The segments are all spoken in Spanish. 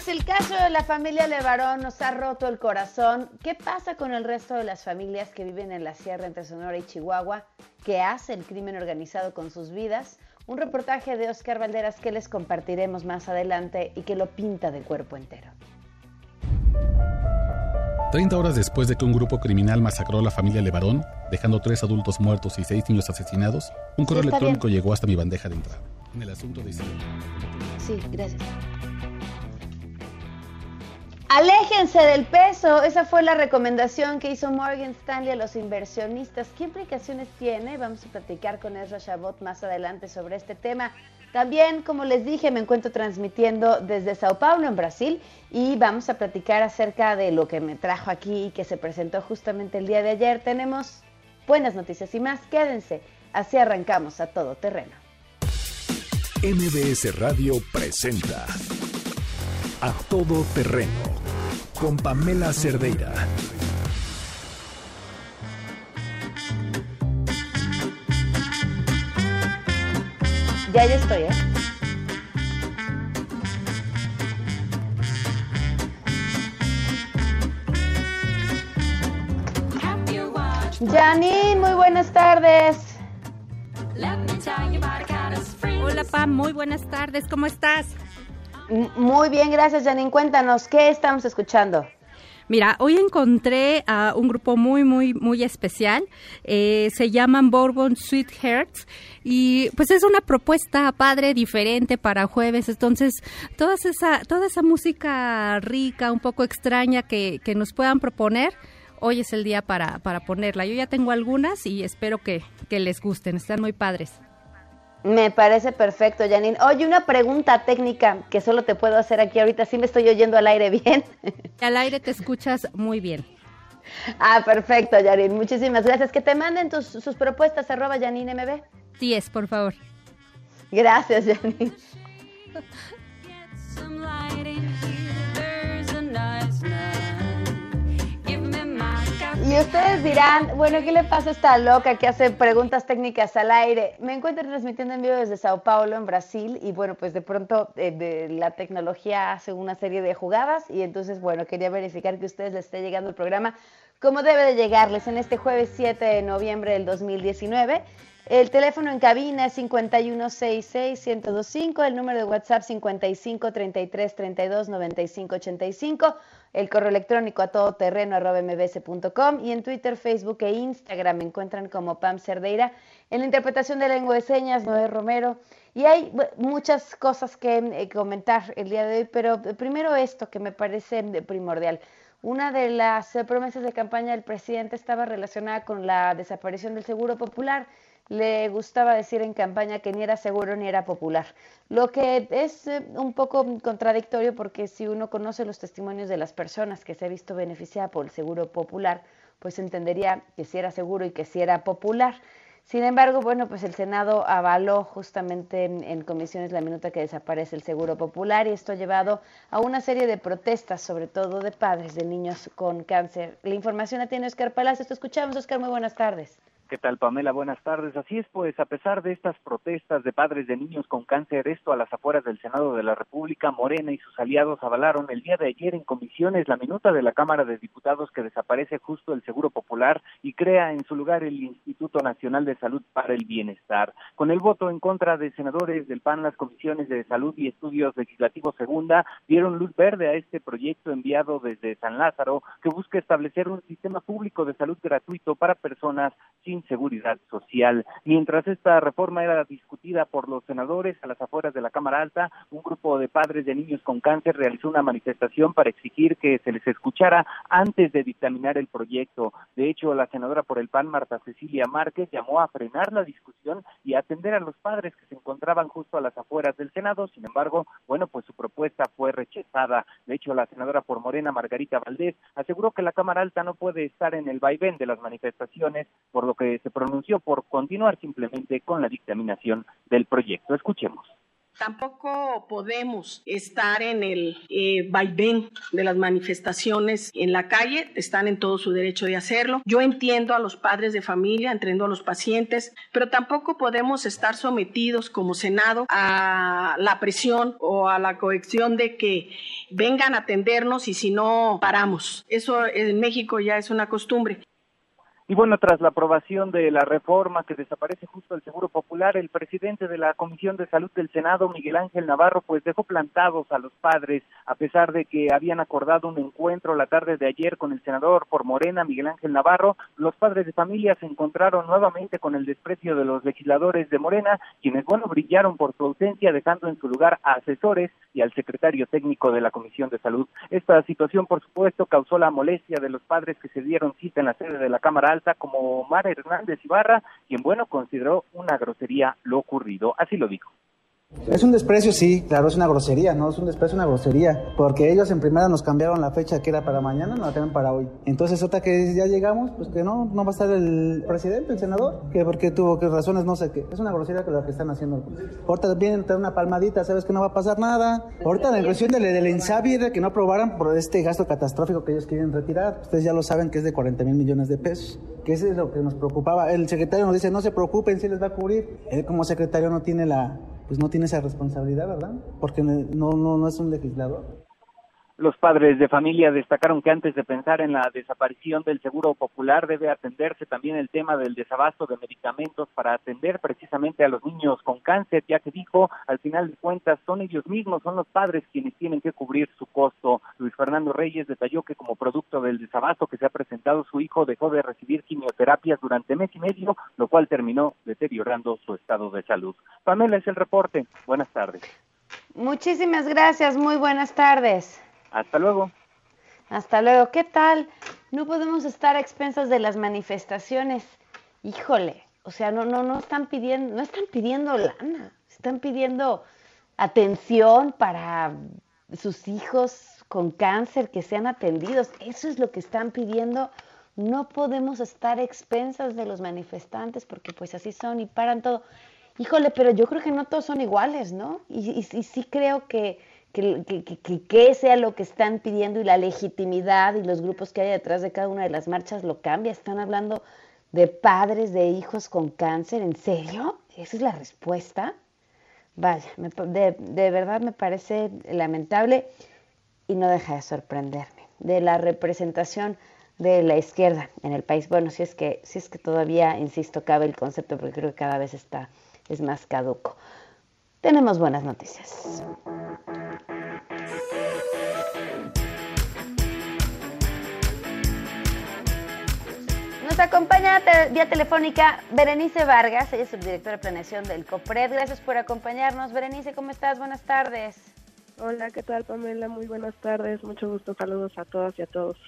Mientras el caso de la familia Levarón nos ha roto el corazón, ¿qué pasa con el resto de las familias que viven en la sierra entre Sonora y Chihuahua? ¿Qué hace el crimen organizado con sus vidas? Un reportaje de Oscar Valderas que les compartiremos más adelante y que lo pinta de cuerpo entero. 30 horas después de que un grupo criminal masacró a la familia Levarón, dejando tres adultos muertos y seis niños asesinados, un correo Sí, electrónico bien. llegó hasta mi bandeja de entrada. En el asunto de Sí, gracias. Aléjense del peso. Esa fue la recomendación que hizo Morgan Stanley a los inversionistas. ¿Qué implicaciones tiene? Vamos a platicar con Ezra Chabot más adelante sobre este tema. También, como les dije, me encuentro transmitiendo desde Sao Paulo, en Brasil, y vamos a platicar acerca de lo que me trajo aquí y que se presentó justamente el día de ayer. Tenemos buenas noticias y más. Quédense. Así arrancamos a todo terreno. MBS Radio presenta A Todo Terreno con Pamela Cerdeira. Ya, ya estoy, ¿eh? Janine, muy buenas tardes. Hola Pam, muy buenas tardes, ¿cómo estás? Muy bien, gracias Janine. Cuéntanos, ¿qué estamos escuchando? Mira, hoy encontré a un grupo muy, muy, muy especial. Eh, se llaman Bourbon Sweethearts y pues es una propuesta padre, diferente para jueves. Entonces, toda esa, toda esa música rica, un poco extraña que, que nos puedan proponer, hoy es el día para, para ponerla. Yo ya tengo algunas y espero que, que les gusten. Están muy padres. Me parece perfecto, Janine. Oye, una pregunta técnica que solo te puedo hacer aquí ahorita. ¿Sí me estoy oyendo al aire bien? Al aire te escuchas muy bien. ah, perfecto, Janine. Muchísimas gracias. Que te manden tus, sus propuestas, arroba Janine MB. 10, por favor. Gracias, Janine. Y ustedes dirán, bueno, ¿qué le pasa a esta loca que hace preguntas técnicas al aire? Me encuentro transmitiendo en vivo desde Sao Paulo, en Brasil, y bueno, pues de pronto eh, la tecnología hace una serie de jugadas, y entonces, bueno, quería verificar que a ustedes les esté llegando el programa como debe de llegarles en este jueves 7 de noviembre del 2019. El teléfono en cabina es 5166-1025, el número de WhatsApp 5533329585, el correo electrónico a todoterreno arroba mbs.com y en Twitter, Facebook e Instagram me encuentran como Pam Cerdeira. En la interpretación de lengua de señas, Noé Romero. Y hay muchas cosas que eh, comentar el día de hoy, pero primero esto que me parece eh, primordial. Una de las eh, promesas de campaña del presidente estaba relacionada con la desaparición del Seguro Popular. Le gustaba decir en campaña que ni era seguro ni era popular, lo que es eh, un poco contradictorio porque si uno conoce los testimonios de las personas que se ha visto beneficiada por el Seguro Popular, pues entendería que si era seguro y que si era popular. Sin embargo, bueno, pues el Senado avaló justamente en, en comisiones la minuta que desaparece el Seguro Popular y esto ha llevado a una serie de protestas, sobre todo de padres de niños con cáncer. La información la tiene Oscar Palacios. Te escuchamos, Oscar. Muy buenas tardes. ¿Qué tal, Pamela? Buenas tardes. Así es, pues, a pesar de estas protestas de padres de niños con cáncer, esto a las afueras del Senado de la República, Morena y sus aliados avalaron el día de ayer en comisiones la minuta de la Cámara de Diputados que desaparece justo el Seguro Popular y crea en su lugar el Instituto Nacional de Salud para el Bienestar. Con el voto en contra de senadores del PAN, las comisiones de Salud y Estudios Legislativos Segunda dieron luz verde a este proyecto enviado desde San Lázaro que busca establecer un sistema público de salud gratuito para personas sin en seguridad social. Mientras esta reforma era discutida por los senadores a las afueras de la Cámara Alta, un grupo de padres de niños con cáncer realizó una manifestación para exigir que se les escuchara antes de dictaminar el proyecto. De hecho, la senadora por el PAN, Marta Cecilia Márquez, llamó a frenar la discusión y atender a los padres que se encontraban justo a las afueras del Senado. Sin embargo, bueno, pues su propuesta fue rechazada. De hecho, la senadora por Morena, Margarita Valdés, aseguró que la Cámara Alta no puede estar en el vaivén de las manifestaciones, por lo que se pronunció por continuar simplemente con la dictaminación del proyecto. Escuchemos. Tampoco podemos estar en el eh, vaivén de las manifestaciones en la calle, están en todo su derecho de hacerlo. Yo entiendo a los padres de familia, entiendo a los pacientes, pero tampoco podemos estar sometidos como Senado a la presión o a la coacción de que vengan a atendernos y si no paramos. Eso en México ya es una costumbre. Y bueno, tras la aprobación de la reforma que desaparece justo el Seguro Popular, el presidente de la Comisión de Salud del Senado, Miguel Ángel Navarro, pues dejó plantados a los padres, a pesar de que habían acordado un encuentro la tarde de ayer con el senador por Morena, Miguel Ángel Navarro, los padres de familia se encontraron nuevamente con el desprecio de los legisladores de Morena, quienes, bueno, brillaron por su ausencia, dejando en su lugar a asesores y al secretario técnico de la Comisión de Salud. Esta situación, por supuesto, causó la molestia de los padres que se dieron cita en la sede de la Cámara como Omar Hernández Ibarra, quien, bueno, consideró una grosería lo ocurrido. Así lo dijo. Es un desprecio, sí, claro, es una grosería, ¿no? Es un desprecio, una grosería, porque ellos en primera nos cambiaron la fecha que era para mañana, no la tienen para hoy. Entonces, otra que ya llegamos, pues que no, no va a estar el presidente, el senador, que porque tuvo que razones, no sé qué. Es una grosería que lo que están haciendo. Ahorita vienen a una palmadita, sabes que no va a pasar nada. Ahorita la cuestión del, del INSABI de que no aprobaran por este gasto catastrófico que ellos quieren retirar. Ustedes ya lo saben que es de 40 mil millones de pesos, que es lo que nos preocupaba. El secretario nos dice, no se preocupen, si les va a cubrir. Él como secretario no tiene la pues no tiene esa responsabilidad, ¿verdad? Porque no, no, no es un legislador. Los padres de familia destacaron que antes de pensar en la desaparición del seguro popular debe atenderse también el tema del desabasto de medicamentos para atender precisamente a los niños con cáncer, ya que dijo, al final de cuentas, son ellos mismos, son los padres quienes tienen que cubrir su costo. Luis Fernando Reyes detalló que como producto del desabasto que se ha presentado, su hijo dejó de recibir quimioterapias durante mes y medio, lo cual terminó deteriorando su estado de salud. Pamela es el reporte. Buenas tardes. Muchísimas gracias. Muy buenas tardes. Hasta luego. Hasta luego. ¿Qué tal? No podemos estar a expensas de las manifestaciones. Híjole, o sea, no, no, no están pidiendo, no están pidiendo lana, están pidiendo atención para sus hijos con cáncer que sean atendidos. Eso es lo que están pidiendo. No podemos estar a expensas de los manifestantes porque pues así son y paran todo. Híjole, pero yo creo que no todos son iguales, ¿no? Y, y sí creo que que, que, sea lo que están pidiendo y la legitimidad y los grupos que hay detrás de cada una de las marchas lo cambia. Están hablando de padres de hijos con cáncer, ¿en serio? ¿Esa es la respuesta? Vaya, de, de verdad me parece lamentable y no deja de sorprenderme. De la representación de la izquierda en el país. Bueno, si es que, si es que todavía, insisto, cabe el concepto, porque creo que cada vez está, es más caduco. Tenemos buenas noticias. Nos acompaña vía telefónica Berenice Vargas, ella es subdirectora de planeación del COPRED. Gracias por acompañarnos. Berenice, ¿cómo estás? Buenas tardes. Hola, ¿qué tal Pamela? Muy buenas tardes, mucho gusto, saludos a todas y a todos.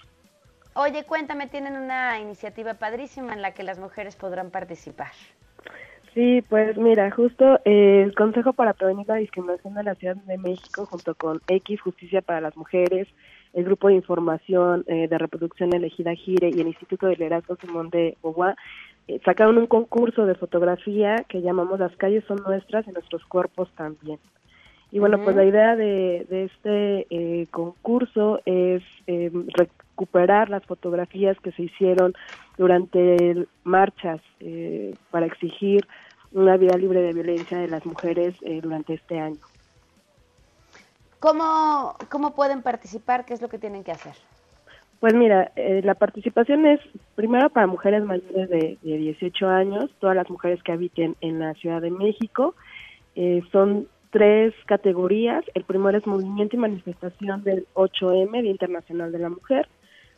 Oye, cuéntame, tienen una iniciativa padrísima en la que las mujeres podrán participar. Sí, pues mira, justo eh, el Consejo para Prevenir la Discriminación de la Ciudad de México, junto con X Justicia para las Mujeres, el Grupo de Información eh, de Reproducción Elegida Gire y el Instituto de Liderazgo Simón de Bogua, eh, sacaron un concurso de fotografía que llamamos Las calles son nuestras y nuestros cuerpos también. Y bueno, pues la idea de, de este concurso es recuperar las fotografías que se hicieron durante marchas eh, para exigir una vida libre de violencia de las mujeres eh, durante este año. ¿Cómo, ¿Cómo pueden participar? ¿Qué es lo que tienen que hacer? Pues mira, eh, la participación es primero para mujeres mayores de, de, 18 años, todas las mujeres que habiten en la Ciudad de México. son tres categorías. El primero es movimiento y manifestación del 8M, Día Internacional de la Mujer.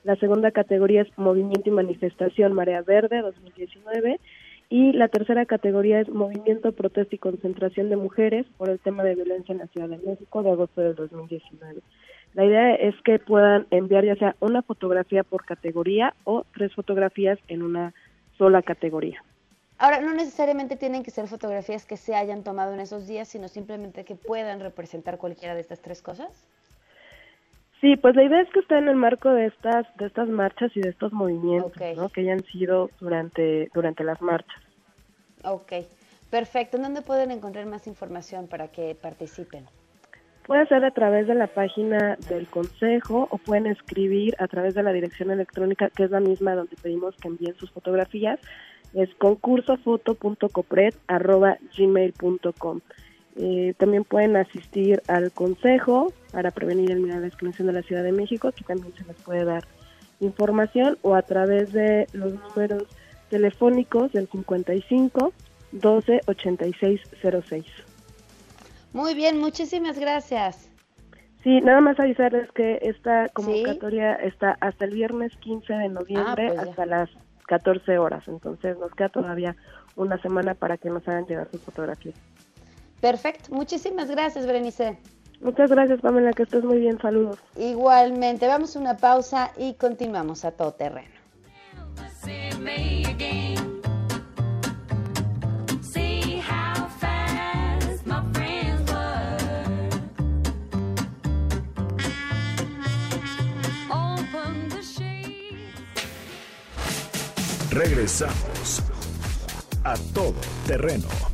La segunda categoría es Movimiento y Manifestación Marea Verde 2019 y la tercera categoría es Movimiento, Protesta y Concentración de Mujeres por el tema de violencia en la Ciudad de México de agosto del 2019. La idea es que puedan enviar ya sea una fotografía por categoría o tres fotografías en una sola categoría. Ahora, no necesariamente tienen que ser fotografías que se hayan tomado en esos días, sino simplemente que puedan representar cualquiera de estas tres cosas. Sí, pues la idea es que esté en el marco de estas de estas marchas y de estos movimientos, ¿no? Que hayan sido durante durante las marchas. Ok, perfecto. ¿Dónde pueden encontrar más información para que participen? Puede ser a través de la página del Consejo o pueden escribir a través de la dirección electrónica, que es la misma donde pedimos que envíen sus fotografías, es concursofoto.copred.gmail.com. Eh, también pueden asistir al Consejo para prevenir el miedo a la discriminación de la Ciudad de México, aquí también se les puede dar información, o a través de los números telefónicos del 55 12 86 06. Muy bien, muchísimas gracias. Sí, nada más avisarles que esta convocatoria está hasta el viernes 15 de noviembre Ah, pues hasta las 14 horas, entonces nos queda todavía una semana para que nos hagan llegar sus fotografías. Perfecto, muchísimas gracias, Berenice. Muchas gracias, Pamela, que estés muy bien, saludos. Igualmente, vamos a una pausa y continuamos a todo terreno. Regresamos a todo terreno.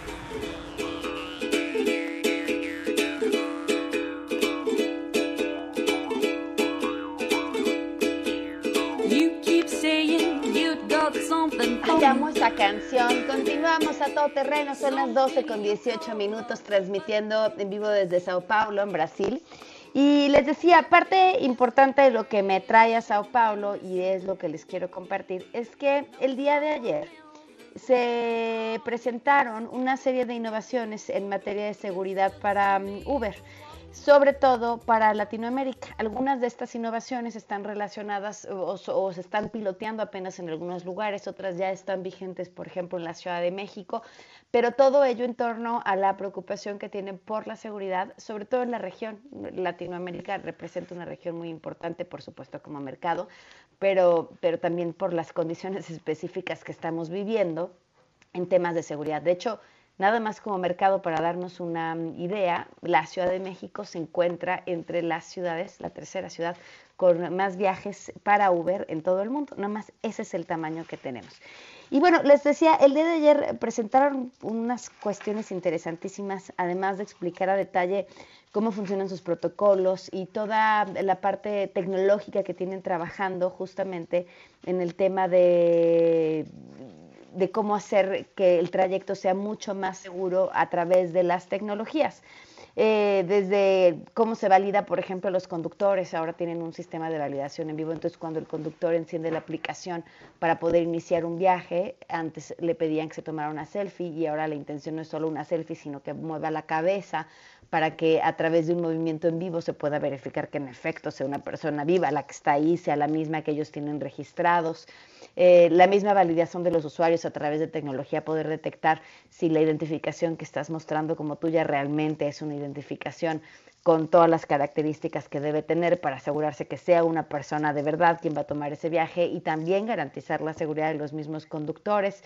Canción. Continuamos a todo terreno. Son las 12 con 18 minutos transmitiendo en vivo desde Sao Paulo, en Brasil. Y les decía, parte importante de lo que me trae a Sao Paulo y es lo que les quiero compartir, es que el día de ayer se presentaron una serie de innovaciones en materia de seguridad para mm, Uber, sobre todo para Latinoamérica. Algunas de estas innovaciones están relacionadas o, se están piloteando apenas en algunos lugares, otras ya están vigentes, por ejemplo, en la Ciudad de México, pero todo ello en torno a la preocupación que tienen por la seguridad, sobre todo en la región. Latinoamérica representa una región muy importante, por supuesto, como mercado, pero, pero también por las condiciones específicas que estamos viviendo en temas de seguridad. De hecho, nada más como mercado para darnos una idea, la Ciudad de México se encuentra entre las ciudades, la tercera ciudad con más viajes para Uber en todo el mundo. Nada más ese es el tamaño que tenemos. Y bueno, les decía, el día de ayer presentaron unas cuestiones interesantísimas, además de explicar a detalle cómo funcionan sus protocolos y toda la parte tecnológica que tienen trabajando justamente en el tema de de cómo hacer que el trayecto sea mucho más seguro a través de las tecnologías. Eh, desde cómo se valida, por ejemplo, los conductores, ahora tienen un sistema de validación en vivo, entonces cuando el conductor enciende la aplicación para poder iniciar un viaje, antes le pedían que se tomara una selfie y ahora la intención no es solo una selfie, sino que mueva la cabeza para que a través de un movimiento en vivo se pueda verificar que en efecto sea una persona viva, la que está ahí sea la misma que ellos tienen registrados. Eh, la misma validación de los usuarios a través de tecnología, poder detectar si la identificación que estás mostrando como tuya realmente es una identificación con todas las características que debe tener para asegurarse que sea una persona de verdad quien va a tomar ese viaje y también garantizar la seguridad de los mismos conductores.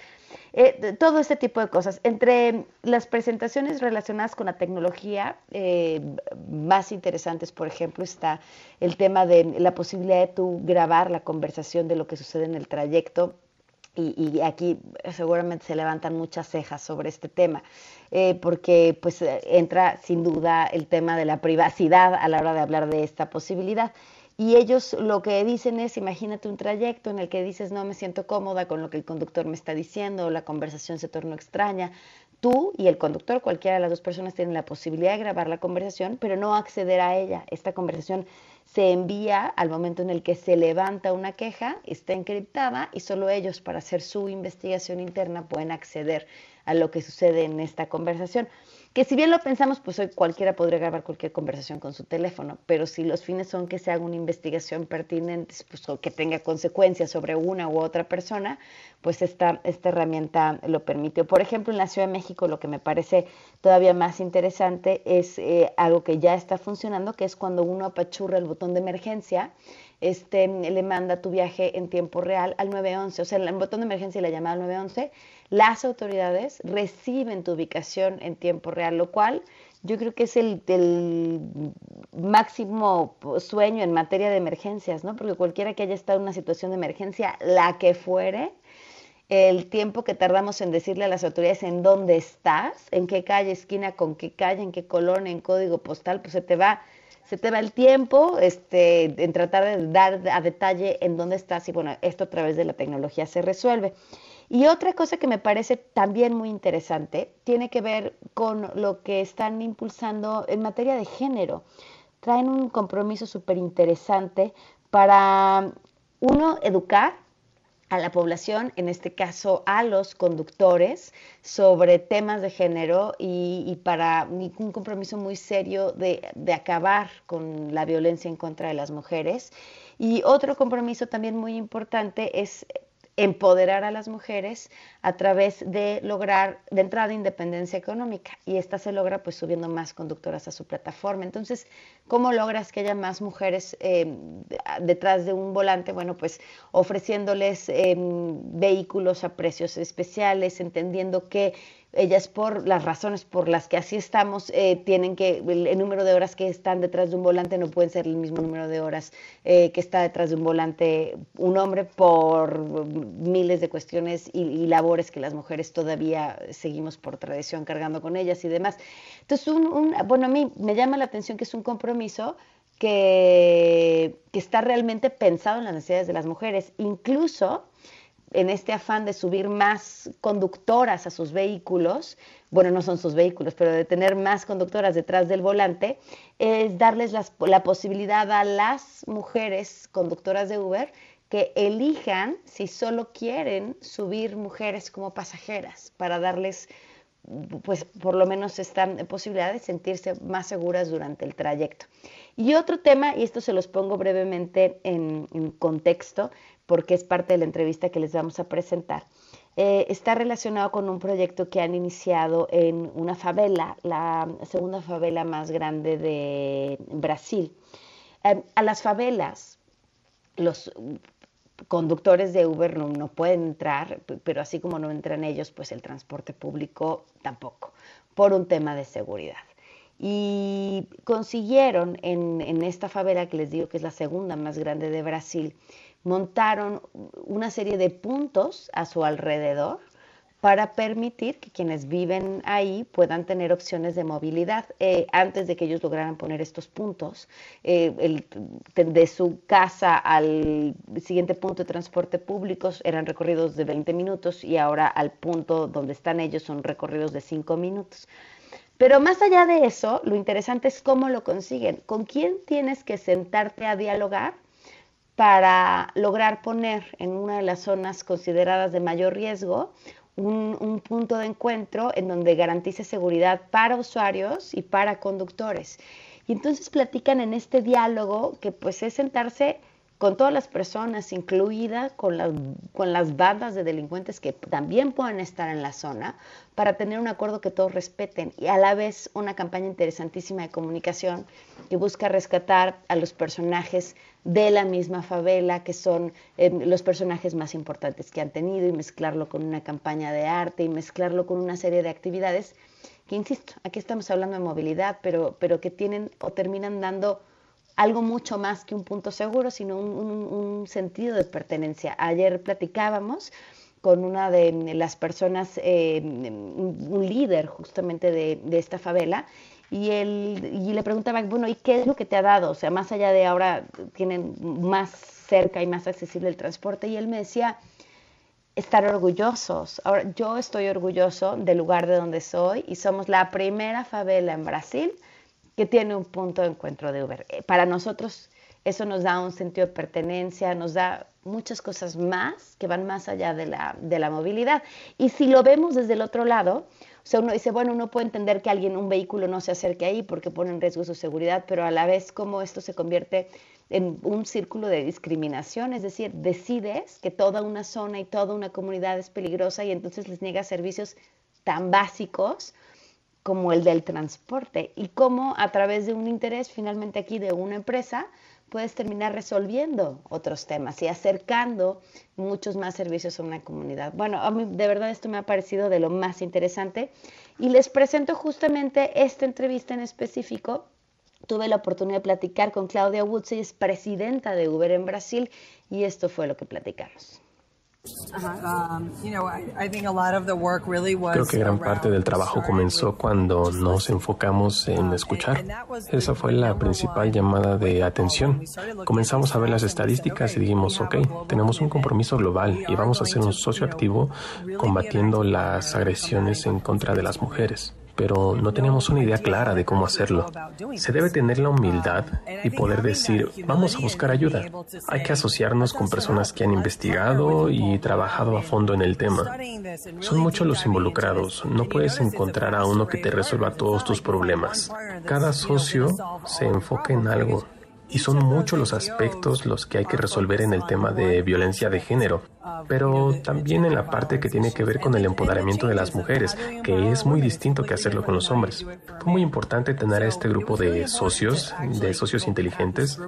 Eh, todo este tipo de cosas. Entre las presentaciones relacionadas con la tecnología eh, más interesantes, por ejemplo, está el tema de la posibilidad de tú grabar la conversación de lo que sucede en el trayecto y, y, aquí seguramente se levantan muchas cejas sobre este tema, eh, porque pues entra sin duda el tema de la privacidad a la hora de hablar de esta posibilidad. Y ellos lo que dicen es, imagínate un trayecto en el que dices, no me siento cómoda con lo que el conductor me está diciendo, la conversación se tornó extraña. Tú y el conductor, cualquiera de las dos personas, tienen la posibilidad de grabar la conversación, pero no acceder a ella. Esta conversación se envía al momento en el que se levanta una queja, está encriptada y solo ellos para hacer su investigación interna pueden acceder a lo que sucede en esta conversación que si bien lo pensamos, pues hoy cualquiera podría grabar cualquier conversación con su teléfono, pero si los fines son que se haga una investigación pertinente, pues, o que tenga consecuencias sobre una u otra persona, pues esta, esta herramienta lo permite. Por ejemplo, en la Ciudad de México lo que me parece todavía más interesante es eh, algo que ya está funcionando, que es cuando uno apachurra el botón de emergencia, este, le manda tu viaje en tiempo real al 911, o sea, el botón de emergencia y la llamada al 911 las autoridades reciben tu ubicación en tiempo real, lo cual yo creo que es el, máximo sueño en materia de emergencias, ¿no? Porque cualquiera que haya estado en una situación de emergencia, la que fuere, el tiempo que tardamos en decirle a las autoridades en dónde estás, en qué calle, esquina, con qué calle, en qué colonia, en código postal, pues se te va, se te va el tiempo este, en tratar de dar a detalle en dónde estás y bueno, esto a través de la tecnología se resuelve. Y otra cosa que me parece también muy interesante tiene que ver con lo que están impulsando en materia de género. Traen un compromiso súper interesante para, uno, educar a la población, en este caso a los conductores, sobre temas de género y, para un compromiso muy serio de, de, acabar con la violencia en contra de las mujeres. Y otro compromiso también muy importante es empoderar a las mujeres a través de lograr de entrada independencia económica y esta se logra pues subiendo más conductoras a su plataforma. Entonces, ¿cómo logras que haya más mujeres eh, detrás de un volante? Bueno, pues ofreciéndoles em, vehículos a precios especiales, entendiendo que ellas por las razones por las que así estamos, eh, tienen que, el, número de horas que están detrás de un volante no pueden ser el mismo número de horas eh, que está detrás de un volante un hombre por miles de cuestiones y, labores que las mujeres todavía seguimos por tradición cargando con ellas y demás. Entonces, un, bueno, a mí me llama la atención que es un compromiso que, está realmente pensado en las necesidades de las mujeres, incluso en este afán de subir más conductoras a sus vehículos, bueno, no son sus vehículos, pero de tener más conductoras detrás del volante, es darles la posibilidad a las mujeres conductoras de Uber que elijan si solo quieren subir mujeres como pasajeras para darles pues por lo menos esta posibilidad de sentirse más seguras durante el trayecto. Y otro tema, y esto se los pongo brevemente en, en contexto, porque es parte de la entrevista que les vamos a presentar, eh, está relacionado con un proyecto que han iniciado en una favela, la segunda favela más grande de Brasil. Em, a las favelas, los conductores de Uber no, pueden entrar, pero así como no entran ellos, pues el transporte público tampoco, por un tema de seguridad. Y consiguieron en, en esta favela, que les digo que es la segunda más grande de Brasil, montaron una serie de puntos a su alrededor para permitir que quienes viven ahí puedan tener opciones de movilidad. Eh, antes de que ellos lograran poner estos puntos, eh, de su casa al siguiente punto de transporte público eran recorridos de 20 minutos y ahora al punto donde están ellos son recorridos de 5 minutos. Pero más allá de eso, lo interesante es cómo lo consiguen. ¿Con quién tienes que sentarte a dialogar? para lograr poner en una de las zonas consideradas de mayor riesgo un, punto de encuentro en donde garantice seguridad para usuarios y para conductores. Y entonces platican en este diálogo que pues es sentarse con todas las personas, incluidas con las, con las bandas de delincuentes que también pueden estar en la zona, para tener un acuerdo que todos respeten y a la vez una campaña interesantísima de comunicación que busca rescatar a los personajes de la misma favela, que son eh, los personajes más importantes que han tenido, y mezclarlo con una campaña de arte y mezclarlo con una serie de actividades que, insisto, aquí estamos hablando de movilidad, pero, pero que tienen o terminan dando algo mucho más que un punto seguro, sino un, sentido de pertenencia. Ayer platicábamos con una de las personas, eh, un líder justamente de, esta favela, y, él, y le preguntaba, bueno, ¿y qué es lo que te ha dado? O sea, más allá de ahora tienen más cerca y más accesible el transporte, y él me decía, estar orgullosos. Ahora, yo estoy orgulloso del lugar de donde soy y somos la primera favela en Brasil que tiene un punto de encuentro de Uber. Eh, para nosotros eso nos da un sentido de pertenencia, nos da muchas cosas más que van más allá de la, de la movilidad. Y si lo vemos desde el otro lado, o sea, uno dice, bueno, uno puede entender que alguien, un vehículo no se acerque ahí porque pone en riesgo su seguridad, pero a la vez como esto se convierte en un círculo de discriminación, es decir, decides que toda una zona y toda una comunidad es peligrosa y entonces les niegas servicios tan básicos como el del transporte y cómo a través de un interés finalmente aquí de una empresa puedes terminar resolviendo otros temas y acercando muchos más servicios a una comunidad. Bueno, a mí de verdad esto me ha parecido de lo más interesante y les presento justamente esta entrevista en específico. Tuve la oportunidad de platicar con Claudia Woods, es presidenta de Uber en Brasil y esto fue lo que platicamos. Creo que gran parte del trabajo comenzó cuando nos enfocamos en escuchar. Esa fue la principal llamada de atención. Comenzamos a ver las estadísticas y dijimos, ok, tenemos un compromiso global y vamos a ser un socio activo combatiendo las agresiones en contra de las mujeres pero no tenemos una idea clara de cómo hacerlo. Se debe tener la humildad y poder decir, vamos a buscar ayuda. Hay que asociarnos con personas que han investigado y trabajado a fondo en el tema. Son muchos los involucrados. No puedes encontrar a uno que te resuelva todos tus problemas. Cada socio se enfoca en algo y son muchos los aspectos los que hay que resolver en el tema de violencia de género, pero también en la parte que tiene que ver con el empoderamiento de las mujeres, que es muy distinto que hacerlo con los hombres. Fue muy importante tener a este grupo de socios, de socios inteligentes,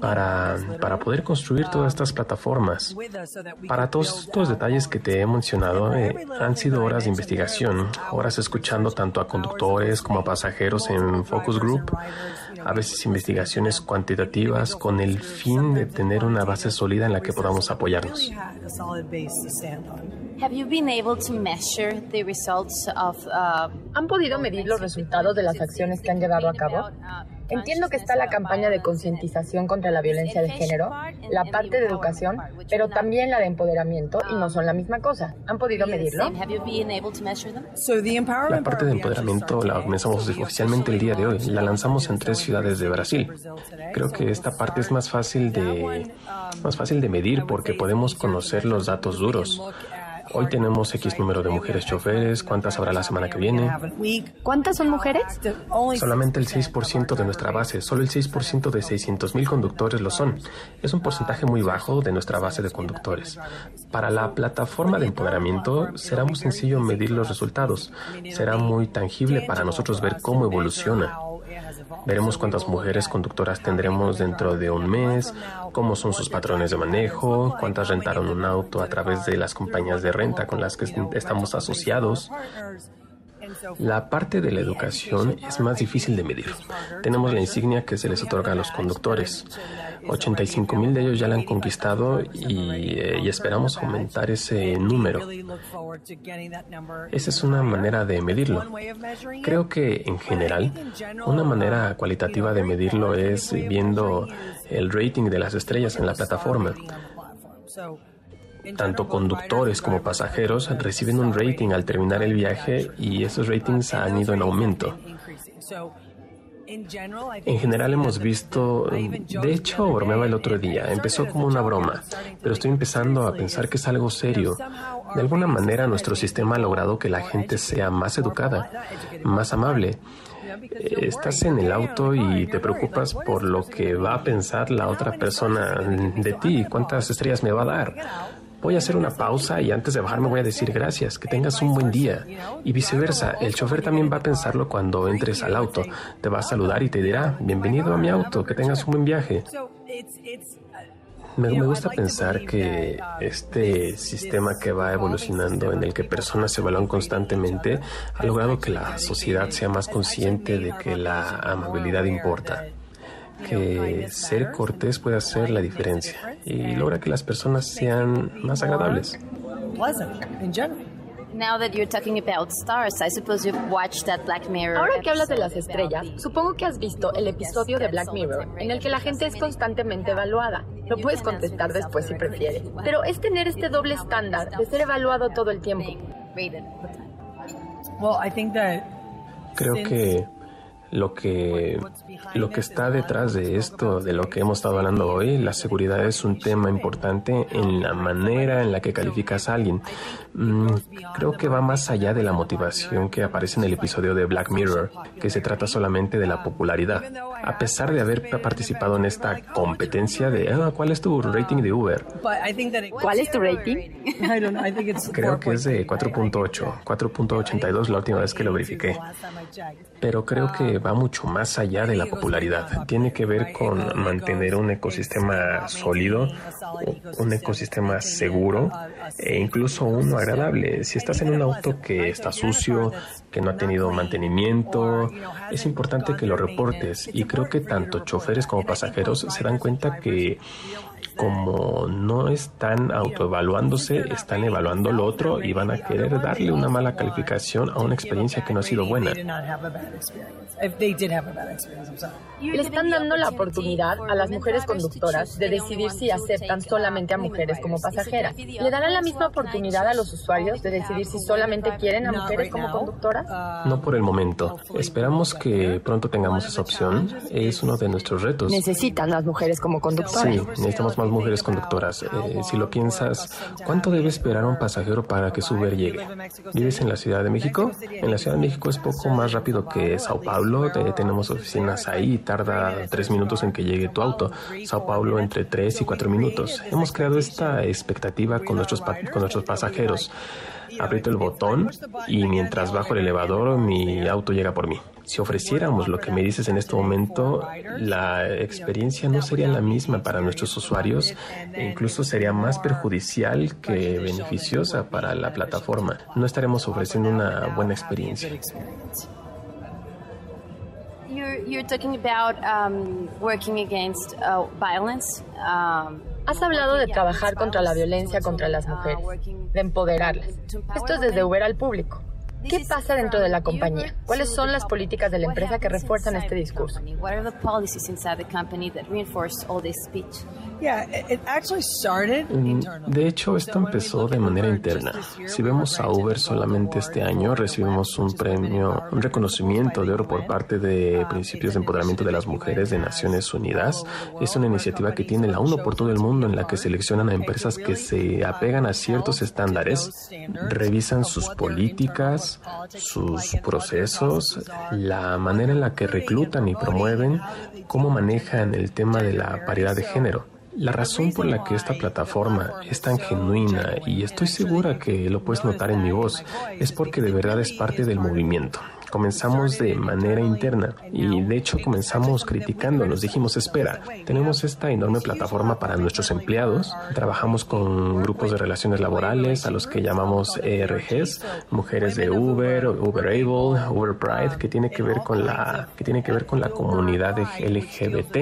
para, para poder construir todas estas plataformas. Para todos estos detalles que te he mencionado, eh, han sido horas de investigación, horas escuchando tanto a conductores como a pasajeros en Focus Group a veces investigaciones cuantitativas con el fin de tener una base sólida en la que podamos apoyarnos. ¿Han podido medir los resultados de las acciones que han llevado a cabo? Entiendo que está la campaña de concientización contra la violencia de género, la parte de educación, pero también la de empoderamiento y no son la misma cosa. ¿Han podido medirlo? La parte de empoderamiento la comenzamos oficialmente el día de hoy. La lanzamos en tres ciudades de Brasil. Creo que esta parte es más fácil de más fácil de medir porque podemos conocer los datos duros. Hoy tenemos X número de mujeres choferes. ¿Cuántas habrá la semana que viene? ¿Cuántas son mujeres? Solamente el 6% de nuestra base. Solo el 6% de 600.000 conductores lo son. Es un porcentaje muy bajo de nuestra base de conductores. Para la plataforma de empoderamiento será muy sencillo medir los resultados. Será muy tangible para nosotros ver cómo evoluciona. Veremos cuántas mujeres conductoras tendremos dentro de un mes, cómo son sus patrones de manejo, cuántas rentaron un auto a través de las compañías de renta con las que estamos asociados. La parte de la educación es más difícil de medir. Tenemos la insignia que se les otorga a los conductores. 85 mil de ellos ya la han conquistado y, eh, y, esperamos aumentar ese número. Esa es una manera de medirlo. Creo que en general, una manera cualitativa de medirlo es viendo el rating de las estrellas en la plataforma. Tanto conductores como pasajeros reciben un rating al terminar el viaje y esos ratings han ido en aumento. En general hemos visto, de hecho bromeaba el otro día, empezó como una broma, pero estoy empezando a pensar que es algo serio. De alguna manera nuestro sistema ha logrado que la gente sea más educada, más amable. Estás en el auto y te preocupas por lo que va a pensar la otra persona de ti, cuántas estrellas me va a dar voy a hacer una pausa y antes de bajarme voy a decir gracias, que tengas un buen día. Y viceversa, el chofer también va a pensarlo cuando entres al auto. Te va a saludar y te dirá, bienvenido a mi auto, que tengas un buen viaje. Me, me, gusta pensar que este sistema que va evolucionando, en el que personas se evalúan constantemente, ha logrado que la sociedad sea más consciente de que la amabilidad importa que ser cortés puede hacer la diferencia y logra que las personas sean más agradables. Ahora que hablas de las estrellas, supongo que has visto el episodio de Black Mirror en el que la gente es constantemente evaluada. Lo puedes contestar después si prefieres. Pero es tener este doble estándar de ser evaluado todo el tiempo. Creo que lo que, lo que está detrás de esto, de lo que hemos estado hablando hoy, la seguridad es un tema importante en la manera en la que calificas a alguien. Mm, creo que va más allá de la motivación que aparece en el episodio de Black Mirror, que se trata solamente de la popularidad. A pesar de haber participado en esta competencia de ah, ¿cuál es tu rating de Uber? ¿Cuál es tu rating? Creo que es de 4.8, 4.82 la última vez que lo verifiqué. Pero creo que va mucho más allá de la popularidad. Tiene que ver con mantener un ecosistema sólido, un ecosistema seguro e incluso uno agradable. Si estás en un auto que está sucio, que no ha tenido mantenimiento, es importante que lo reportes y creo que tanto choferes como pasajeros se dan cuenta que como no están autoevaluándose, están evaluando lo otro y van a querer darle una mala calificación a una experiencia que no ha sido buena. Le están dando la oportunidad a las mujeres conductoras de decidir si aceptan solamente a mujeres como pasajeras. ¿Le darán la misma oportunidad a los usuarios de decidir si solamente quieren a mujeres como conductoras? No por el momento. Esperamos que pronto tengamos esa opción. Es uno de nuestros retos. Necesitan las mujeres como conductoras. Sí, necesitamos más mujeres conductoras. Eh, si lo piensas, ¿cuánto debe esperar un pasajero para que su Uber llegue? ¿Vives en la Ciudad de México? En la Ciudad de México es poco más rápido que Sao Paulo. Eh, tenemos oficinas ahí. Tarda tres minutos en que llegue tu auto. Sao Paulo entre tres y cuatro minutos. Hemos creado esta expectativa con nuestros, con nuestros pasajeros. Aprieto el botón y mientras bajo el elevador mi auto llega por mí. Si ofreciéramos lo que me dices en este momento, la experiencia no sería la misma para nuestros usuarios e incluso sería más perjudicial que beneficiosa para la plataforma. No estaremos ofreciendo una buena experiencia. You're, talking about um, working against uh, violence. Um, Has hablado de trabajar contra la violencia contra las mujeres, de empoderarlas. Esto es desde Uber al público. ¿Qué pasa dentro de la compañía? ¿Cuáles son las políticas de la empresa que refuerzan este discurso? Mm, de hecho, esto empezó de manera interna. Si vemos a Uber solamente este año, recibimos un premio, un reconocimiento de oro por parte de Principios de Empoderamiento de las Mujeres de Naciones Unidas. Es una iniciativa que tiene la UNO por todo el mundo en la que seleccionan a empresas que se apegan a ciertos estándares, revisan sus políticas, sus procesos, la manera en la que reclutan y promueven, cómo manejan el tema de la paridad de género. La razón por la que esta plataforma es tan genuina, y estoy segura que lo puedes notar en mi voz, es porque de verdad es parte del movimiento. Comenzamos de manera interna y de hecho comenzamos criticando, nos dijimos, espera, tenemos esta enorme plataforma para nuestros empleados, trabajamos con grupos de relaciones laborales a los que llamamos ERGs, mujeres de Uber, Uber Able, Uber Pride, que tiene que ver con la, que tiene que ver con la comunidad LGBT.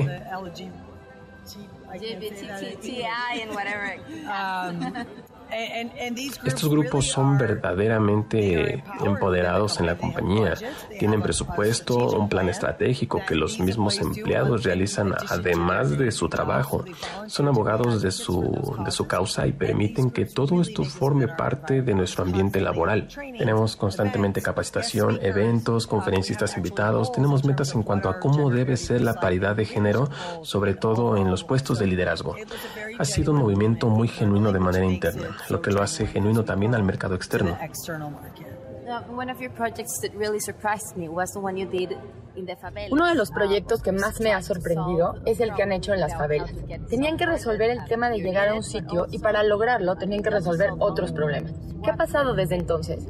JBTTI and whatever. Um, Estos grupos son verdaderamente empoderados en la compañía. Tienen presupuesto, un plan estratégico que los mismos empleados realizan además de su trabajo. Son abogados de su, de su causa y permiten que todo esto forme parte de nuestro ambiente laboral. Tenemos constantemente capacitación, eventos, conferencistas invitados. Tenemos metas en cuanto a cómo debe ser la paridad de género, sobre todo en los puestos de liderazgo. Ha sido un movimiento muy genuino de manera interna lo que lo hace genuino también al mercado externo. Uno de los proyectos que más me ha sorprendido es el que han hecho en las favelas. Tenían que resolver el tema de llegar a un sitio y para lograrlo tenían que resolver otros problemas. ¿Qué ha pasado desde entonces?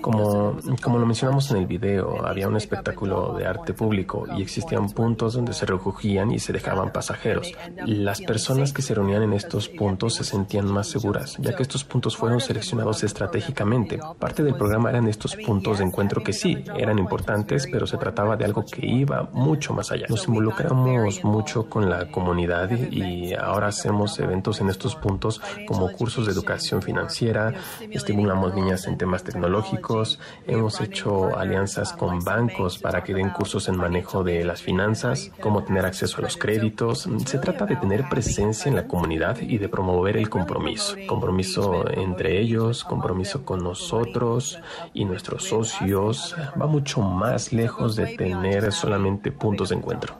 Como, como lo mencionamos en el video, había un espectáculo de arte público y existían puntos donde se recogían y se dejaban pasajeros. Las personas que se reunían en estos puntos se sentían más seguras, ya que estos puntos fueron seleccionados estratégicamente. Parte del programa eran estos puntos de encuentro que sí, eran importantes, pero se trataba de algo que iba mucho más allá. Nos involucramos mucho con la comunidad y ahora hacemos eventos en estos puntos como cursos de educación financiera. Estoy simulamos niñas en temas tecnológicos, hemos hecho alianzas con bancos para que den cursos en manejo de las finanzas, cómo tener acceso a los créditos. Se trata de tener presencia en la comunidad y de promover el compromiso. Compromiso entre ellos, compromiso con nosotros y nuestros socios. Va mucho más lejos de tener solamente puntos de encuentro.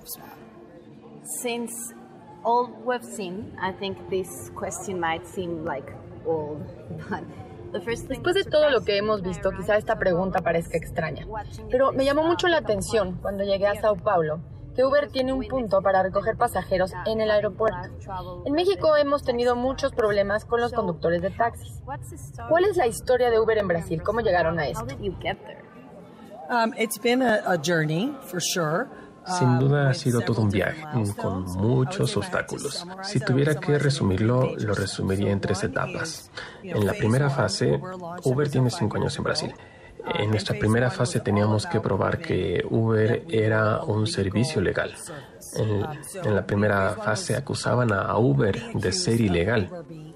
Since all we've seen, I think this question might seem like old, but Después de todo lo que hemos visto, quizá esta pregunta parezca extraña, pero me llamó mucho la atención cuando llegué a Sao Paulo que Uber tiene un punto para recoger pasajeros en el aeropuerto. En México hemos tenido muchos problemas con los conductores de taxis. ¿Cuál es la historia de Uber en Brasil? ¿Cómo llegaron a esto? Um, it's been a, a journey, for sure. Sin duda ha sido todo un viaje, con muchos obstáculos. Si tuviera que resumirlo, lo resumiría en tres etapas. En la primera fase, Uber tiene cinco años en Brasil. En nuestra primera fase teníamos que probar que Uber era un servicio legal. En, la primera fase acusaban a Uber de ser ilegal.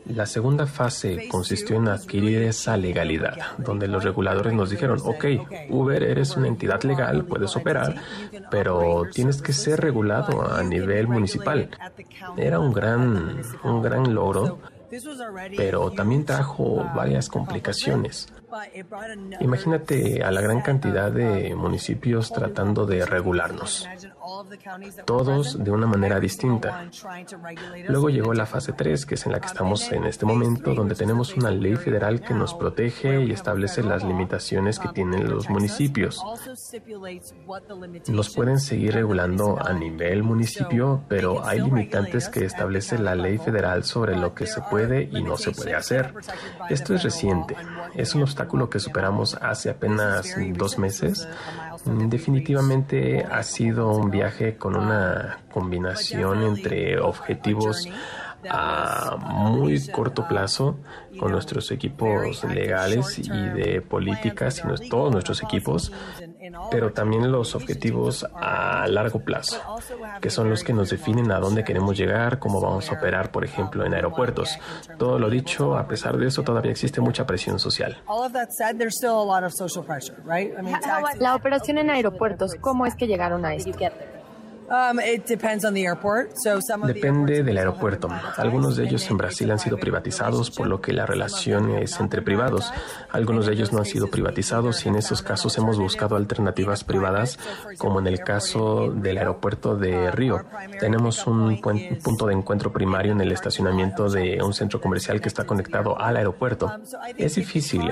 La segunda fase consistió en adquirir esa legalidad, donde los reguladores nos dijeron, ok, Uber eres una entidad legal, puedes operar, pero tienes que ser regulado a nivel municipal. Era un gran, un gran logro, pero también trajo varias complicaciones. Imagínate a la gran cantidad de municipios tratando de regularnos, todos de una manera distinta. Luego llegó la fase 3, que es en la que estamos en este momento, donde tenemos una ley federal que nos protege y establece las limitaciones que tienen los municipios. Nos pueden seguir regulando a nivel municipio, pero hay limitantes que establece la ley federal sobre lo que se puede y no se puede hacer. Esto es reciente, es un obstáculo que superamos hace apenas dos meses. Definitivamente ha sido un viaje con una combinación entre objetivos a muy corto plazo con nuestros equipos legales y de políticas y todos nuestros equipos, pero también los objetivos a largo plazo, que son los que nos definen a dónde queremos llegar, cómo vamos a operar, por ejemplo, en aeropuertos. Todo lo dicho, a pesar de eso, todavía existe mucha presión social. La operación en aeropuertos, ¿cómo es que llegaron a esto? Depende del aeropuerto. Algunos de ellos en Brasil han sido privatizados, por lo que la relación es entre privados. Algunos de ellos no han sido privatizados y en esos casos hemos buscado alternativas privadas, como en el caso del aeropuerto de Río. Tenemos un punto de encuentro primario en el estacionamiento de un centro comercial que está conectado al aeropuerto. Es difícil.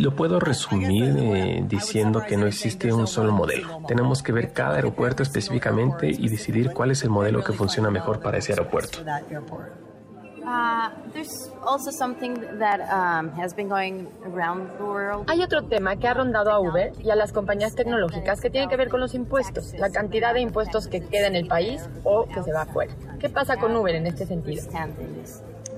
Lo puedo resumir eh, diciendo que no existe un solo modelo. Tenemos que ver cada aeropuerto específicamente y decidir cuál es el modelo que funciona mejor para ese aeropuerto. Hay otro tema que ha rondado a Uber y a las compañías tecnológicas que tiene que ver con los impuestos, la cantidad de impuestos que queda en el país o que se va afuera. ¿Qué pasa con Uber en este sentido?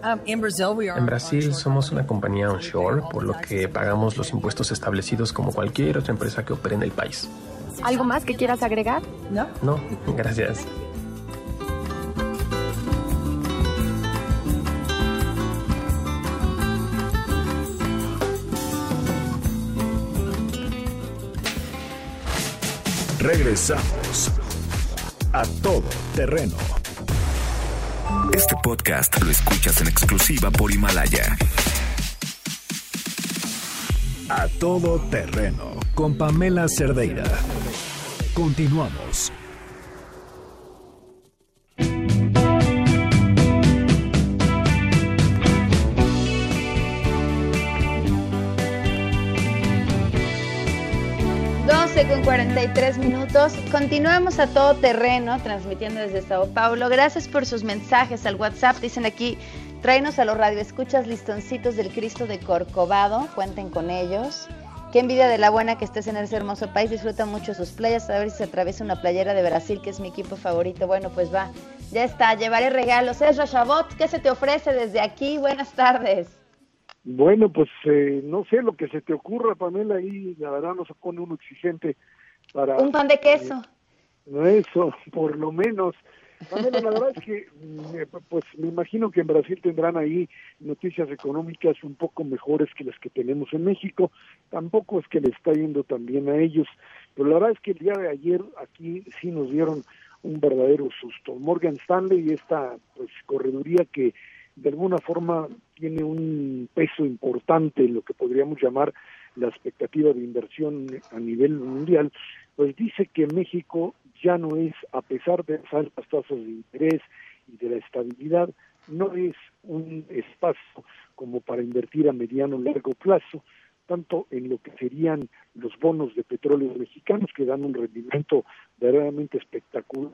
Um, en Brasil somos una compañía onshore, por lo que pagamos los impuestos establecidos como cualquier otra empresa que opere en el país. ¿Algo más que quieras agregar? No. No, gracias. Regresamos a todo terreno. Este podcast lo escuchas en exclusiva por Himalaya. A todo terreno con Pamela Cerdeira. Continuamos. con 43 minutos. Continuamos a todo terreno, transmitiendo desde Sao Paulo. Gracias por sus mensajes al WhatsApp. Dicen aquí, tráenos a los radioescuchas listoncitos del Cristo de Corcovado. Cuenten con ellos. Qué envidia de la buena que estés en ese hermoso país. Disfruta mucho sus playas. A ver si se atraviesa una playera de Brasil, que es mi equipo favorito. Bueno, pues va. Ya está. Llevaré regalos. Es Rashabot. ¿Qué se te ofrece desde aquí? Buenas tardes. Bueno, pues eh, no sé lo que se te ocurra, Pamela, ahí la verdad nos pone uno exigente para... Un pan de queso. Eh, eso, por lo menos. Pamela, la verdad es que, mm, pues me imagino que en Brasil tendrán ahí noticias económicas un poco mejores que las que tenemos en México. Tampoco es que le está yendo tan bien a ellos, pero la verdad es que el día de ayer aquí sí nos dieron un verdadero susto. Morgan Stanley y esta pues correduría que de alguna forma tiene un peso importante en lo que podríamos llamar la expectativa de inversión a nivel mundial, pues dice que México ya no es, a pesar de las altas tasas de interés y de la estabilidad, no es un espacio como para invertir a mediano o largo plazo, tanto en lo que serían los bonos de petróleo mexicanos, que dan un rendimiento verdaderamente espectacular,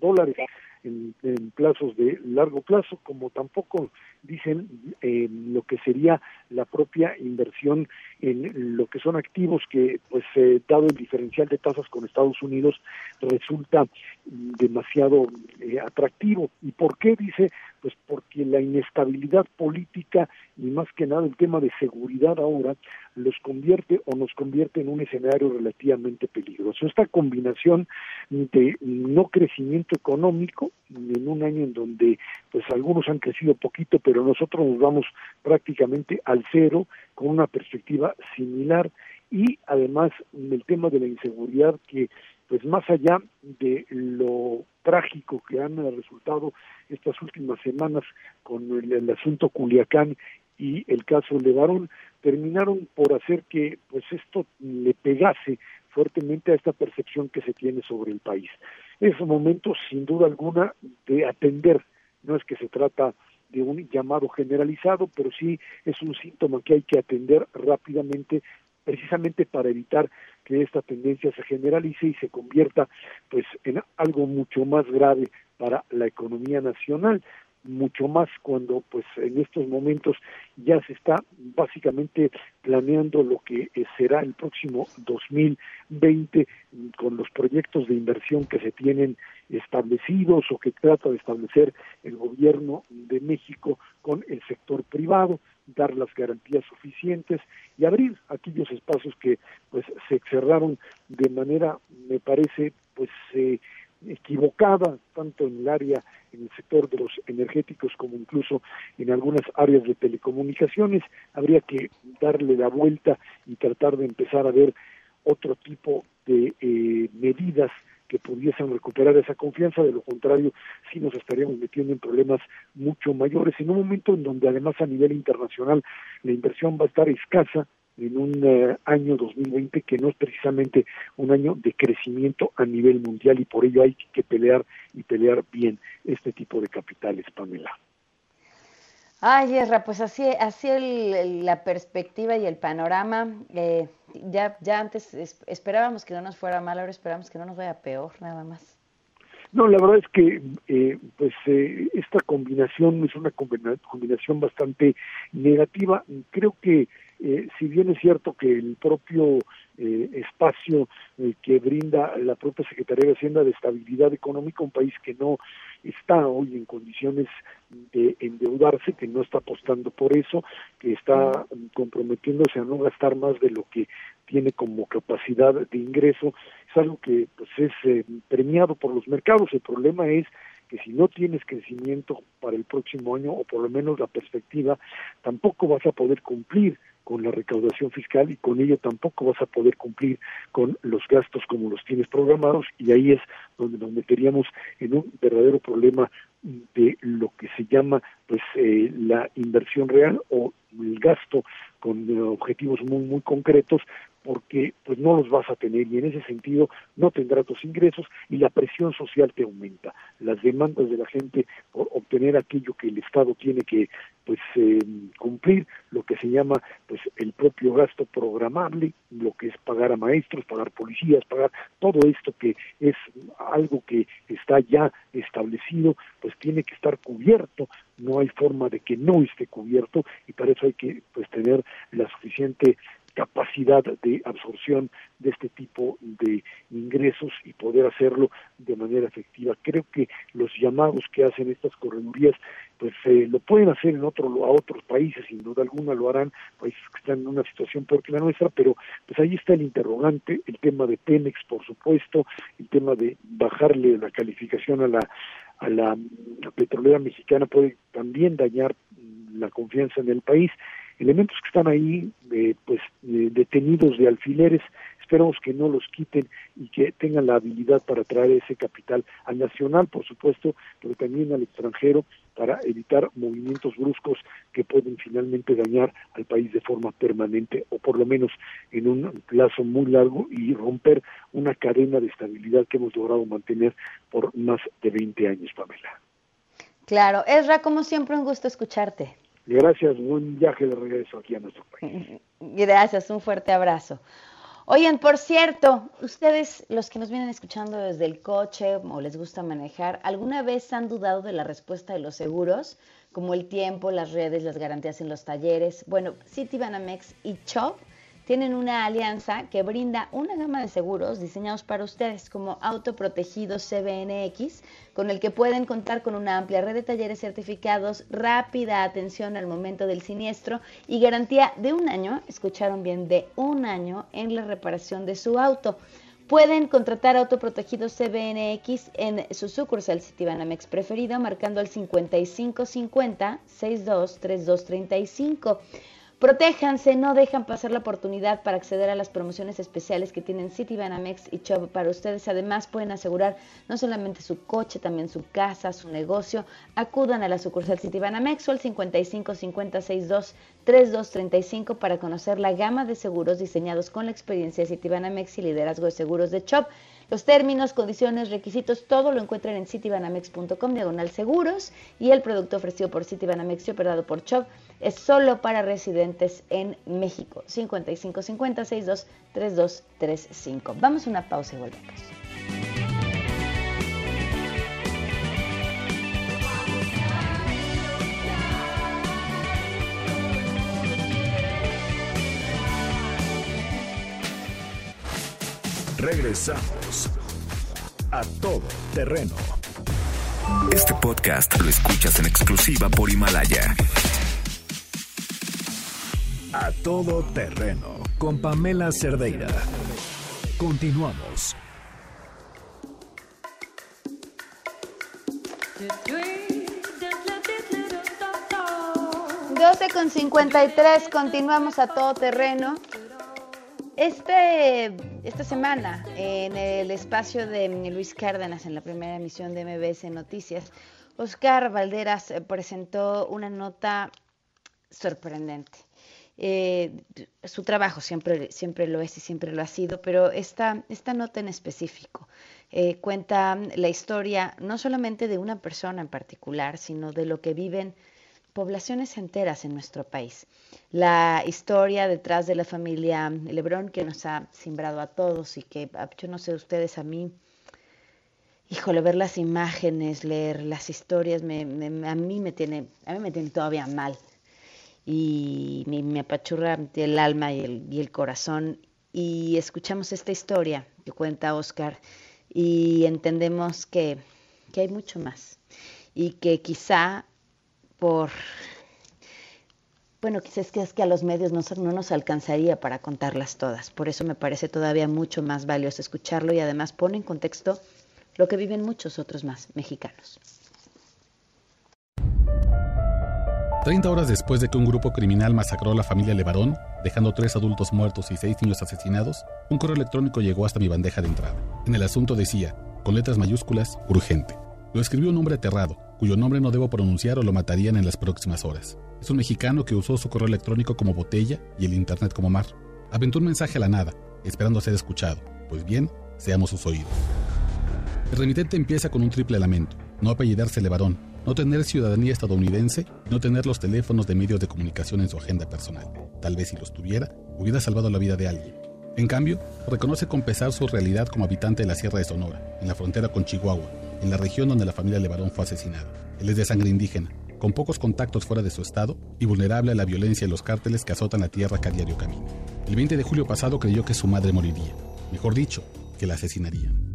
dólares en, plazos de largo plazo, como tampoco dicen eh, lo que sería la propia inversión en lo que son activos que, pues, eh, dado el diferencial de tasas con Estados Unidos, resulta demasiado eh, atractivo. ¿Y por qué? Dice, pues porque la inestabilidad política y más que nada el tema de seguridad ahora los convierte o nos convierte en un escenario relativamente peligroso. Esta combinación de no crecimiento económico en un año en donde pues algunos han crecido poquito, pero nosotros nos vamos prácticamente al cero con una perspectiva similar y además el tema de la inseguridad que pues más allá de lo trágico que han resultado estas últimas semanas con el, asunto Culiacán y el caso Levarón, terminaron por hacer que pues esto le pegase fuertemente a esta percepción que se tiene sobre el país. Es un momento, sin duda alguna, de atender, no es que se trata de un llamado generalizado, pero sí es un síntoma que hay que atender rápidamente precisamente para evitar que esta tendencia se generalice y se convierta pues en algo mucho más grave para la economía nacional mucho más cuando pues en estos momentos ya se está básicamente planeando lo que eh, será el próximo 2020 con los proyectos de inversión que se tienen establecidos o que trata de establecer el gobierno de México con el sector privado dar las garantías suficientes y abrir aquellos espacios que pues se cerraron de manera me parece pues eh, equivocada tanto en el área en el sector de los energéticos como incluso en algunas áreas de telecomunicaciones. Habría que darle la vuelta y tratar de empezar a ver otro tipo de eh, medidas que pudiesen recuperar esa confianza, de lo contrario sí nos estaríamos metiendo en problemas mucho mayores. En un momento en donde además a nivel internacional la inversión va a estar escasa en un eh, año 2020 que no es precisamente un año de crecimiento a nivel mundial y por ello hay que pelear y pelear bien este tipo de capitales, Pamela. Ay, Ezra, pues así, así el, la perspectiva y el panorama. Eh, ya, ya antes esperábamos que no nos fuera mal, ahora esperamos que no nos vaya peor, nada más. No, la verdad es que eh, pues eh, esta combinación es una combinación bastante negativa. Creo que eh, si bien es cierto que el propio eh, espacio eh, que brinda la propia Secretaría de Hacienda de Estabilidad Económica, un país que no está hoy en condiciones de endeudarse, que no está apostando por eso, que está comprometiéndose a no gastar más de lo que tiene como capacidad de ingreso, es algo que pues es eh, premiado por los mercados. El problema es que si no tienes crecimiento para el próximo año o por lo menos la perspectiva, tampoco vas a poder cumplir con la recaudación fiscal y con ello tampoco vas a poder cumplir con los gastos como los tienes programados. Y ahí es donde nos meteríamos en un verdadero problema de lo que se llama pues eh, la inversión real o el gasto con eh, objetivos muy muy concretos porque pues no los vas a tener y en ese sentido no tendrás tus ingresos y la presión social te aumenta. Las demandas de la gente por obtener aquello que el Estado tiene que pues eh, cumplir lo que se llama pues el propio gasto programable lo que es pagar a maestros pagar policías pagar todo esto que es algo que está ya establecido pues tiene que estar cubierto. No hay forma de que no esté cubierto y para eso hay que pues tener la suficiente capacidad de absorción de este tipo de ingresos y poder hacerlo de manera efectiva. Creo que los llamados que hacen estas corredurías pues eh, lo pueden hacer en otro a otros países, sin duda alguna lo harán, países que están en una situación peor que la nuestra, pero pues ahí está el interrogante, el tema de Pemex, por supuesto, el tema de bajarle la calificación a la a la, petrolera mexicana puede también dañar la confianza en el país. Elementos que están ahí, eh, pues, detenidos de alfileres, esperamos que no los quiten y que tengan la habilidad para traer ese capital al nacional, por supuesto, pero también al extranjero para evitar movimientos bruscos que pueden finalmente dañar al país de forma permanente o por lo menos en un plazo muy largo y romper una cadena de estabilidad que hemos logrado mantener por más de 20 años, Pamela. Claro, Ezra, como siempre, un gusto escucharte. Gracias, buen viaje de regreso aquí a nuestro país. Gracias, un fuerte abrazo. Oigan, por cierto, ustedes, los que nos vienen escuchando desde el coche o les gusta manejar, ¿alguna vez han dudado de la respuesta de los seguros, como el tiempo, las redes, las garantías en los talleres? Bueno, Citibanamex y Chop tienen una alianza que brinda una gama de seguros diseñados para ustedes como autoprotegido CBNX, con el que pueden contar con una amplia red de talleres certificados, rápida atención al momento del siniestro y garantía de un año, escucharon bien, de un año en la reparación de su auto. Pueden contratar autoprotegido CBNX en su sucursal Citibanamex preferido marcando al 5550 623235. Protéjanse, no dejan pasar la oportunidad para acceder a las promociones especiales que tienen Citibanamex y Chubb para ustedes. Además, pueden asegurar no solamente su coche, también su casa, su negocio. Acudan a la sucursal Citibanamex o al 55 50 62 3235 para conocer la gama de seguros diseñados con la experiencia de Citibanamex y liderazgo de seguros de Chubb. Los términos, condiciones, requisitos, todo lo encuentran en citibanamex.com, diagonal seguros, y el producto ofrecido por Citibanamex y operado por Chubb es solo para residentes en México. 55 50 62 3235. Vamos a una pausa y volvemos. Regresamos a todo terreno. Este podcast lo escuchas en exclusiva por Himalaya. A todo terreno con Pamela Cerdeira. Continuamos. Doce con 53, continuamos a todo terreno. Este, esta semana, en el espacio de Luis Cárdenas, en la primera emisión de MBS Noticias, Oscar Valderas presentó una nota sorprendente. Eh, su trabajo siempre, siempre lo es y siempre lo ha sido, pero esta, esta nota en específico eh, cuenta la historia no solamente de una persona en particular, sino de lo que viven poblaciones enteras en nuestro país. La historia detrás de la familia Lebrón que nos ha simbrado a todos y que, ah, yo no sé ustedes, a mí, híjole, ver las imágenes, leer las historias, me, a mí me tiene, a mí me tiene todavía mal y me, apachurra el alma y el, y el corazón. Y escuchamos esta historia que cuenta Oscar y entendemos que, que hay mucho más y que quizá por bueno, quizás que es que a los medios no, no, nos alcanzaría para contarlas todas. Por eso me parece todavía mucho más valioso escucharlo y además pone en contexto lo que viven muchos otros más mexicanos. 30 horas después de que un grupo criminal masacró a la familia Levarón, dejando tres adultos muertos y seis niños asesinados, un correo electrónico llegó hasta mi bandeja de entrada. En el asunto decía, con letras mayúsculas, urgente. Lo escribió un hombre aterrado, cuyo nombre no debo pronunciar o lo matarían en las próximas horas. Es un mexicano que usó su correo electrónico como botella y el internet como mar. Aventó un mensaje a la nada, esperando ser escuchado. Pues bien, seamos sus oídos. El remitente empieza con un triple lamento, no apellidarse Levarón, no tener ciudadanía estadounidense no tener los teléfonos de medios de comunicación en su agenda personal. Tal vez si los tuviera, hubiera salvado la vida de alguien. En cambio, reconoce con pesar su realidad como habitante de la Sierra de Sonora, en la frontera con Chihuahua, en la región donde la familia Levarón fue asesinada. Él es de sangre indígena, con pocos contactos fuera de su estado y vulnerable a la violencia de los cárteles que azotan la tierra que a diario camina. El 20 de julio pasado creyó que su madre moriría, mejor dicho, que la asesinarían.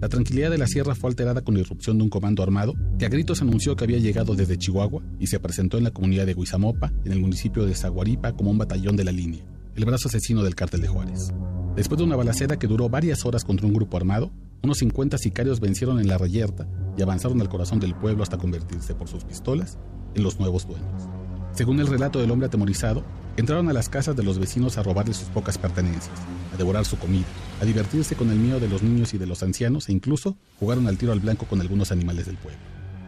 La tranquilidad de la sierra fue alterada con la irrupción de un comando armado que a gritos anunció que había llegado desde Chihuahua y se presentó en la comunidad de Huizamopa, en el municipio de Zaguaripa, como un batallón de la línea, el brazo asesino del cártel de Juárez. Después de una balacera que duró varias horas contra un grupo armado, unos 50 sicarios vencieron en la reyerta y avanzaron al corazón del pueblo hasta convertirse por sus pistolas en los nuevos dueños. Según el relato del hombre atemorizado, entraron a las casas de los vecinos a robarles sus pocas pertenencias, a devorar su comida, a divertirse con el miedo de los niños y de los ancianos e incluso jugaron al tiro al blanco con algunos animales del pueblo.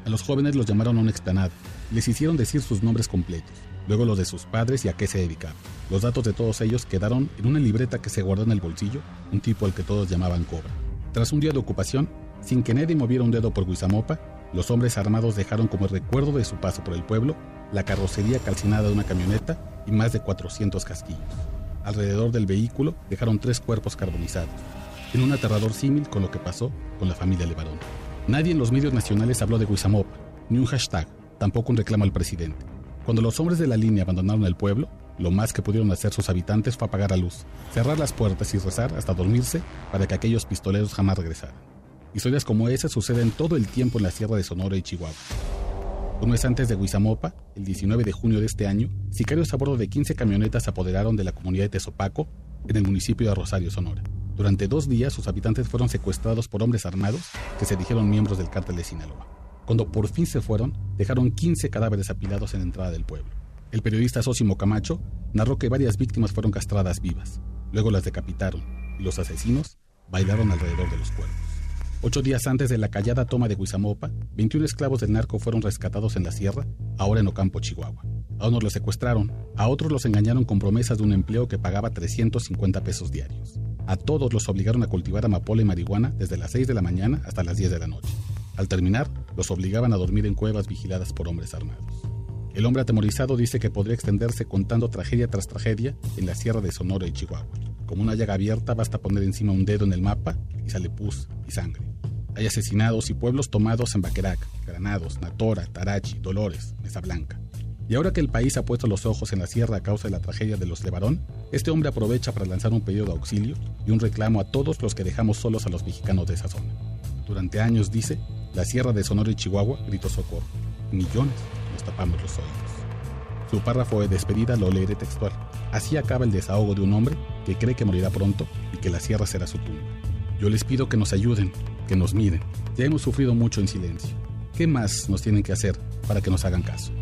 A los jóvenes los llamaron a una explanada y les hicieron decir sus nombres completos, luego los de sus padres y a qué se dedicaban. Los datos de todos ellos quedaron en una libreta que se guardó en el bolsillo, un tipo al que todos llamaban Cobra. Tras un día de ocupación, sin que nadie moviera un dedo por Guizamopa, los hombres armados dejaron como recuerdo de su paso por el pueblo la carrocería calcinada de una camioneta y más de 400 casquillos. Alrededor del vehículo dejaron tres cuerpos carbonizados, en un aterrador símil con lo que pasó con la familia Levarón. Nadie en los medios nacionales habló de Guizamopa, ni un hashtag, tampoco un reclamo al presidente. Cuando los hombres de la línea abandonaron el pueblo, lo más que pudieron hacer sus habitantes fue apagar la luz, cerrar las puertas y rezar hasta dormirse para que aquellos pistoleros jamás regresaran. Historias como esa suceden todo el tiempo en la Sierra de Sonora y Chihuahua. Un mes antes de Huizamopa, el 19 de junio de este año, sicarios a bordo de 15 camionetas se apoderaron de la comunidad de Tezopaco, en el municipio de Rosario, Sonora. Durante dos días, sus habitantes fueron secuestrados por hombres armados que se dijeron miembros del cártel de Sinaloa. Cuando por fin se fueron, dejaron 15 cadáveres apilados en la entrada del pueblo. El periodista Sosimo Camacho narró que varias víctimas fueron castradas vivas, luego las decapitaron y los asesinos bailaron alrededor de los cuerpos. Ocho días antes de la callada toma de Huizamopa, 21 esclavos del narco fueron rescatados en la sierra, ahora en Ocampo, Chihuahua. A unos los secuestraron, a otros los engañaron con promesas de un empleo que pagaba 350 pesos diarios. A todos los obligaron a cultivar amapola y marihuana desde las 6 de la mañana hasta las 10 de la noche. Al terminar, los obligaban a dormir en cuevas vigiladas por hombres armados. El hombre atemorizado dice que podría extenderse contando tragedia tras tragedia en la sierra de Sonora y Chihuahua. Como una llaga abierta basta poner encima un dedo en el mapa y sale pus y sangre. Hay asesinados y pueblos tomados en Baquerac, Granados, Natora, Tarachi, Dolores, Mesa Blanca. Y ahora que el país ha puesto los ojos en la sierra a causa de la tragedia de los Levarón, este hombre aprovecha para lanzar un pedido de auxilio y un reclamo a todos los que dejamos solos a los mexicanos de esa zona. Durante años, dice, la sierra de Sonora y Chihuahua gritó socorro. Millones nos tapamos los oídos. Su párrafo de despedida lo leeré textual. Así acaba el desahogo de un hombre que cree que morirá pronto y que la sierra será su tumba. Yo les pido que nos ayuden, que nos miren. Ya hemos sufrido mucho en silencio. ¿Qué más nos tienen que hacer para que nos hagan caso?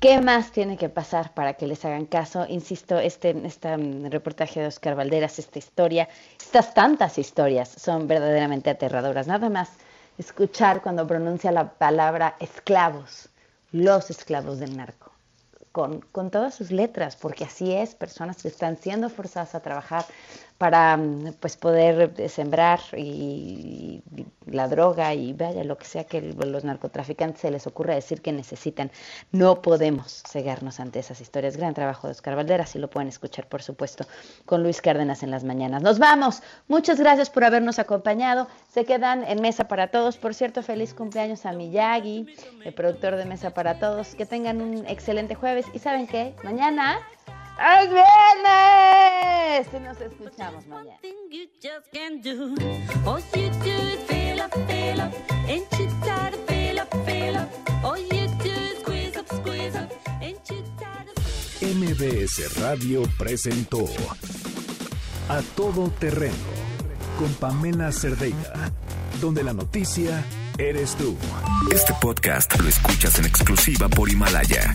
¿Qué más tiene que pasar para que les hagan caso? Insisto, este, este reportaje de Oscar Valderas, esta historia, estas tantas historias son verdaderamente aterradoras. Nada más escuchar cuando pronuncia la palabra esclavos, los esclavos del narco, con, con todas sus letras, porque así es, personas que están siendo forzadas a trabajar para pues poder sembrar y, la droga y vaya lo que sea que los narcotraficantes se les ocurra decir que necesitan. No podemos cegarnos ante esas historias. Gran trabajo de Oscar Valderas y lo pueden escuchar, por supuesto, con Luis Cárdenas en las mañanas. Nos vamos. Muchas gracias por habernos acompañado. Se quedan en Mesa para Todos. Por cierto, feliz cumpleaños a Miyagi, el productor de Mesa para Todos. Que tengan un excelente jueves. Y saben qué, mañana ¡Es viernes! Y nos escuchamos mañana. MBS Radio presentó A Todo Terreno con Pamela Cerdeira, donde la noticia eres tú. Este podcast lo escuchas en exclusiva por Himalaya.